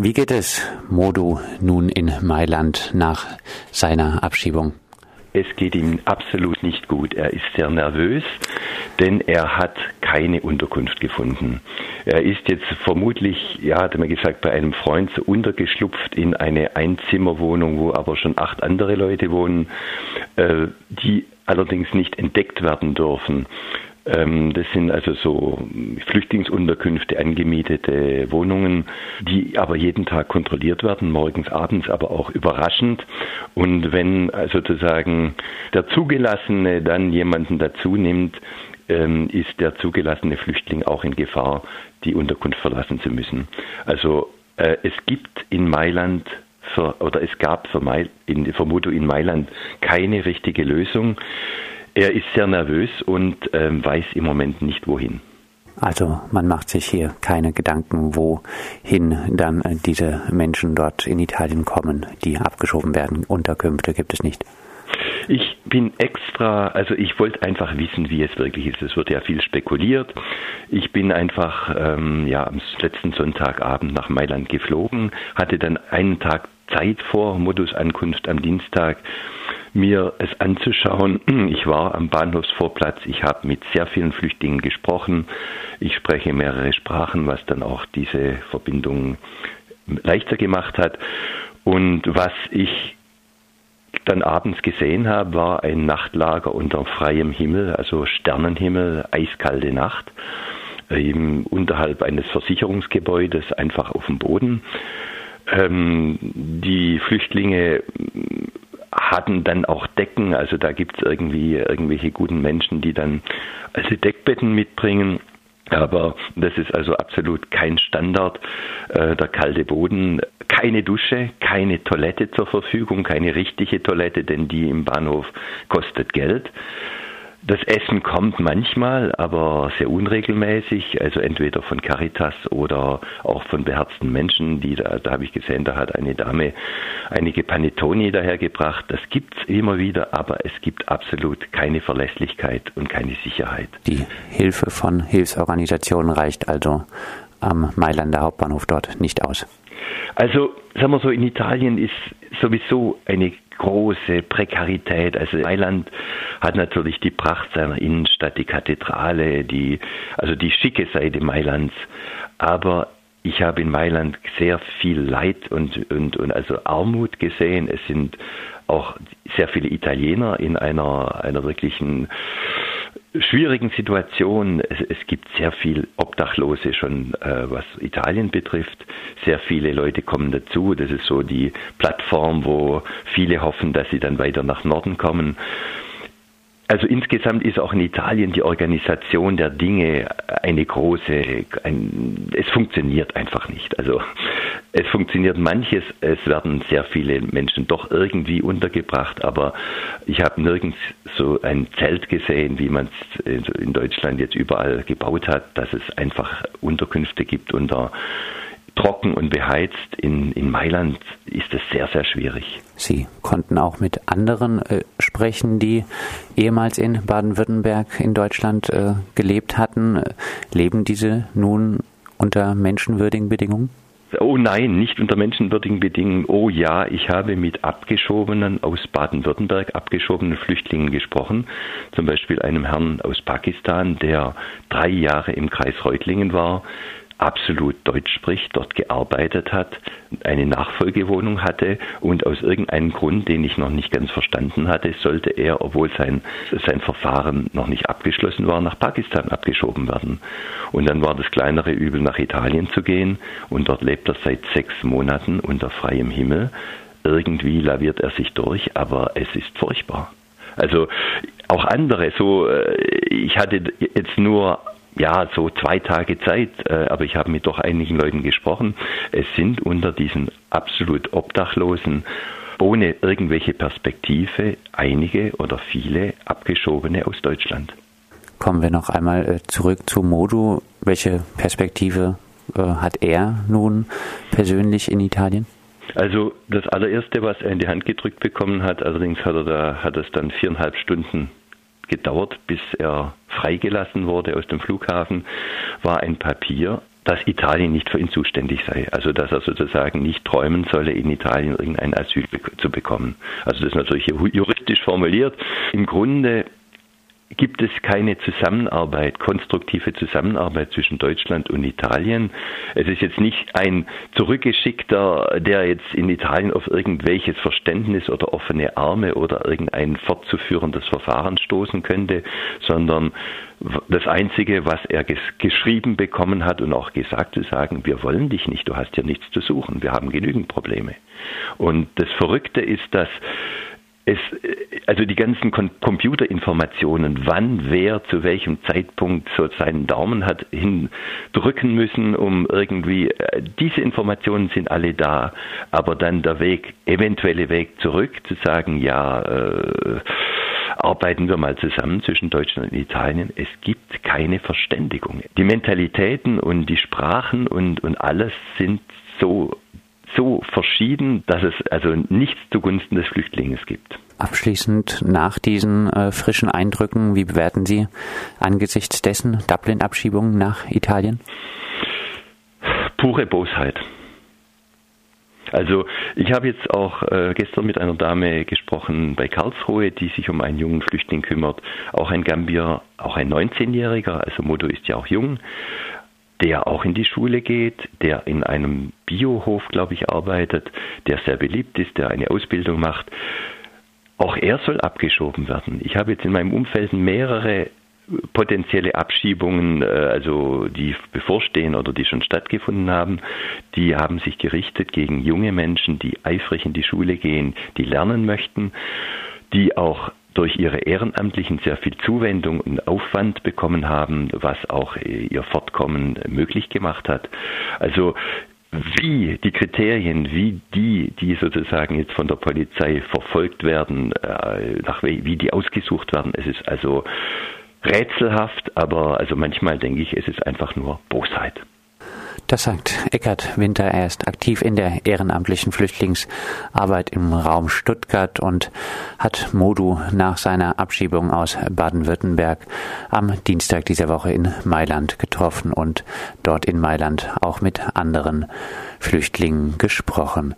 Wie geht es Modu nun in Mailand nach seiner Abschiebung? Es geht ihm absolut nicht gut. Er ist sehr nervös, denn er hat keine Unterkunft gefunden. Er ist jetzt vermutlich, ja, hat er mir gesagt, bei einem Freund so untergeschlupft in eine Einzimmerwohnung, wo aber schon acht andere Leute wohnen, äh, die allerdings nicht entdeckt werden dürfen. Ähm, das sind also so Flüchtlingsunterkünfte, angemietete Wohnungen, die aber jeden Tag kontrolliert werden, morgens, abends, aber auch überraschend. Und wenn sozusagen der Zugelassene dann jemanden dazu nimmt, ähm, ist der zugelassene Flüchtling auch in Gefahr, die Unterkunft verlassen zu müssen. Also äh, es gibt in Mailand für, oder es gab für, Mai, in, für in Mailand keine richtige Lösung. Er ist sehr nervös und ähm, weiß im Moment nicht wohin. Also man macht sich hier keine Gedanken, wohin dann äh, diese Menschen dort in Italien kommen, die abgeschoben werden. Unterkünfte gibt es nicht. Ich bin extra, also ich wollte einfach wissen, wie es wirklich ist. Es wird ja viel spekuliert. Ich bin einfach ähm, ja am letzten Sonntagabend nach Mailand geflogen, hatte dann einen Tag Zeit vor Modus Ankunft am Dienstag mir es anzuschauen. Ich war am Bahnhofsvorplatz, ich habe mit sehr vielen Flüchtlingen gesprochen, ich spreche mehrere Sprachen, was dann auch diese Verbindung leichter gemacht hat. Und was ich dann abends gesehen habe, war ein Nachtlager unter freiem Himmel, also Sternenhimmel, eiskalte Nacht, eben unterhalb eines Versicherungsgebäudes, einfach auf dem Boden. Ähm, die Flüchtlinge hatten dann auch Decken, also da gibt es irgendwie irgendwelche guten Menschen, die dann also Deckbetten mitbringen. Aber das ist also absolut kein Standard. Äh, der kalte Boden, keine Dusche, keine Toilette zur Verfügung, keine richtige Toilette, denn die im Bahnhof kostet Geld. Das Essen kommt manchmal, aber sehr unregelmäßig, also entweder von Caritas oder auch von beherzten Menschen, die da, da habe ich gesehen, da hat eine Dame einige Panettoni dahergebracht. Das gibt es immer wieder, aber es gibt absolut keine Verlässlichkeit und keine Sicherheit. Die Hilfe von Hilfsorganisationen reicht also am Mailander Hauptbahnhof dort nicht aus. Also, sagen wir so, in Italien ist sowieso eine große Prekarität. Also Mailand hat natürlich die Pracht seiner Innenstadt, die Kathedrale, die, also die schicke Seite Mailands. Aber ich habe in Mailand sehr viel Leid und, und, und also Armut gesehen. Es sind auch sehr viele Italiener in einer, einer wirklichen schwierigen Situation. Es, es, gibt sehr viel Obdachlose schon, äh, was Italien betrifft. Sehr viele Leute kommen dazu. Das ist so die Plattform, wo viele hoffen, dass sie dann weiter nach Norden kommen. Also insgesamt ist auch in Italien die Organisation der Dinge eine große, ein, es funktioniert einfach nicht. Also es funktioniert manches, es werden sehr viele Menschen doch irgendwie untergebracht, aber ich habe nirgends so ein Zelt gesehen, wie man es in Deutschland jetzt überall gebaut hat, dass es einfach Unterkünfte gibt unter trocken und beheizt. In, in Mailand ist es sehr, sehr schwierig. Sie konnten auch mit anderen äh, sprechen, die ehemals in Baden-Württemberg in Deutschland äh, gelebt hatten. Leben diese nun unter menschenwürdigen Bedingungen? Oh nein, nicht unter menschenwürdigen Bedingungen. Oh ja, ich habe mit Abgeschobenen aus Baden-Württemberg, abgeschobenen Flüchtlingen gesprochen. Zum Beispiel einem Herrn aus Pakistan, der drei Jahre im Kreis Reutlingen war, absolut Deutsch spricht, dort gearbeitet hat, eine Nachfolgewohnung hatte und aus irgendeinem Grund, den ich noch nicht ganz verstanden hatte, sollte er, obwohl sein, sein Verfahren noch nicht abgeschlossen war, nach Pakistan abgeschoben werden. Und dann war das kleinere Übel, nach Italien zu gehen und dort lebt er seit sechs Monaten unter freiem Himmel. Irgendwie laviert er sich durch, aber es ist furchtbar. Also auch andere, so äh, ich hatte jetzt nur ja, so zwei Tage Zeit, äh, aber ich habe mit doch einigen Leuten gesprochen. Es sind unter diesen absolut Obdachlosen ohne irgendwelche Perspektive einige oder viele Abgeschobene aus Deutschland. Kommen wir noch einmal äh, zurück zu Modu. Welche Perspektive äh, hat er nun persönlich in Italien? Also das allererste, was er in die Hand gedrückt bekommen hat, allerdings hat er da hat es dann viereinhalb Stunden gedauert, bis er freigelassen wurde aus dem Flughafen, war ein Papier, dass Italien nicht für ihn zuständig sei. Also dass er sozusagen nicht träumen solle, in Italien irgendein Asyl zu bekommen. Also das ist natürlich juristisch formuliert. Im Grunde gibt es keine Zusammenarbeit, konstruktive Zusammenarbeit zwischen Deutschland und Italien. Es ist jetzt nicht ein zurückgeschickter, der jetzt in Italien auf irgendwelches Verständnis oder offene Arme oder irgendein fortzuführendes Verfahren stoßen könnte, sondern das Einzige, was er geschrieben bekommen hat und auch gesagt zu sagen, wir wollen dich nicht, du hast hier nichts zu suchen, wir haben genügend Probleme. Und das Verrückte ist, dass es, also die ganzen Computerinformationen, wann wer zu welchem Zeitpunkt so seinen Daumen hat hindrücken müssen, um irgendwie, äh, diese Informationen sind alle da, aber dann der Weg, eventuelle Weg zurück, zu sagen, ja, äh, arbeiten wir mal zusammen zwischen Deutschland und Italien. Es gibt keine Verständigung. Die Mentalitäten und die Sprachen und, und alles sind so so verschieden, dass es also nichts zugunsten des Flüchtlings gibt. Abschließend nach diesen äh, frischen Eindrücken, wie bewerten Sie angesichts dessen Dublin-Abschiebungen nach Italien? Pure Bosheit. Also ich habe jetzt auch äh, gestern mit einer Dame gesprochen bei Karlsruhe, die sich um einen jungen Flüchtling kümmert, auch ein Gambier, auch ein 19-Jähriger, also Modo ist ja auch jung, der auch in die Schule geht, der in einem Biohof, glaube ich, arbeitet, der sehr beliebt ist, der eine Ausbildung macht. Auch er soll abgeschoben werden. Ich habe jetzt in meinem Umfeld mehrere potenzielle Abschiebungen, äh, also die bevorstehen oder die schon stattgefunden haben, die haben sich gerichtet gegen junge Menschen, die eifrig in die Schule gehen, die lernen möchten, die auch durch ihre Ehrenamtlichen sehr viel Zuwendung und Aufwand bekommen haben, was auch äh, ihr Fortkommen möglich gemacht hat. Also wie die Kriterien, wie die, die sozusagen jetzt von der Polizei verfolgt werden, äh, nach wie die ausgesucht werden, es ist also rätselhaft, aber also manchmal denke ich, es ist einfach nur Bosheit. Das sagt Eckert Winter. Er ist aktiv in der ehrenamtlichen Flüchtlingsarbeit im Raum Stuttgart und hat Modu nach seiner Abschiebung aus Baden-Württemberg am Dienstag dieser Woche in Mailand getroffen und dort in Mailand auch mit anderen Flüchtlingen gesprochen.